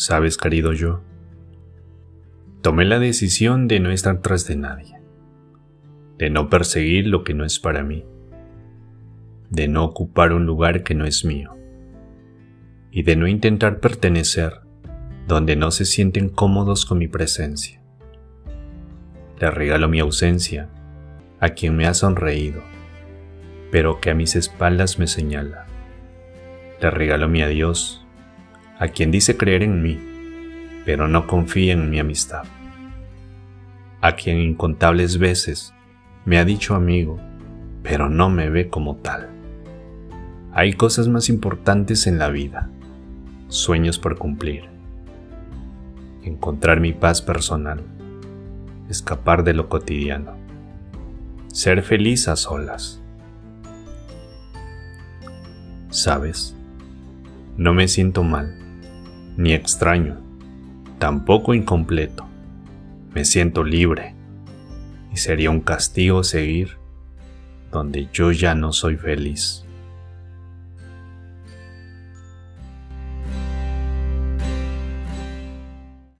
Sabes, querido yo, tomé la decisión de no estar tras de nadie, de no perseguir lo que no es para mí, de no ocupar un lugar que no es mío, y de no intentar pertenecer donde no se sienten cómodos con mi presencia. Le regalo mi ausencia a quien me ha sonreído, pero que a mis espaldas me señala. Le regalo mi adiós a quien dice creer en mí, pero no confía en mi amistad. A quien incontables veces me ha dicho amigo, pero no me ve como tal. Hay cosas más importantes en la vida, sueños por cumplir, encontrar mi paz personal, escapar de lo cotidiano, ser feliz a solas. ¿Sabes? No me siento mal ni extraño, tampoco incompleto. Me siento libre y sería un castigo seguir donde yo ya no soy feliz.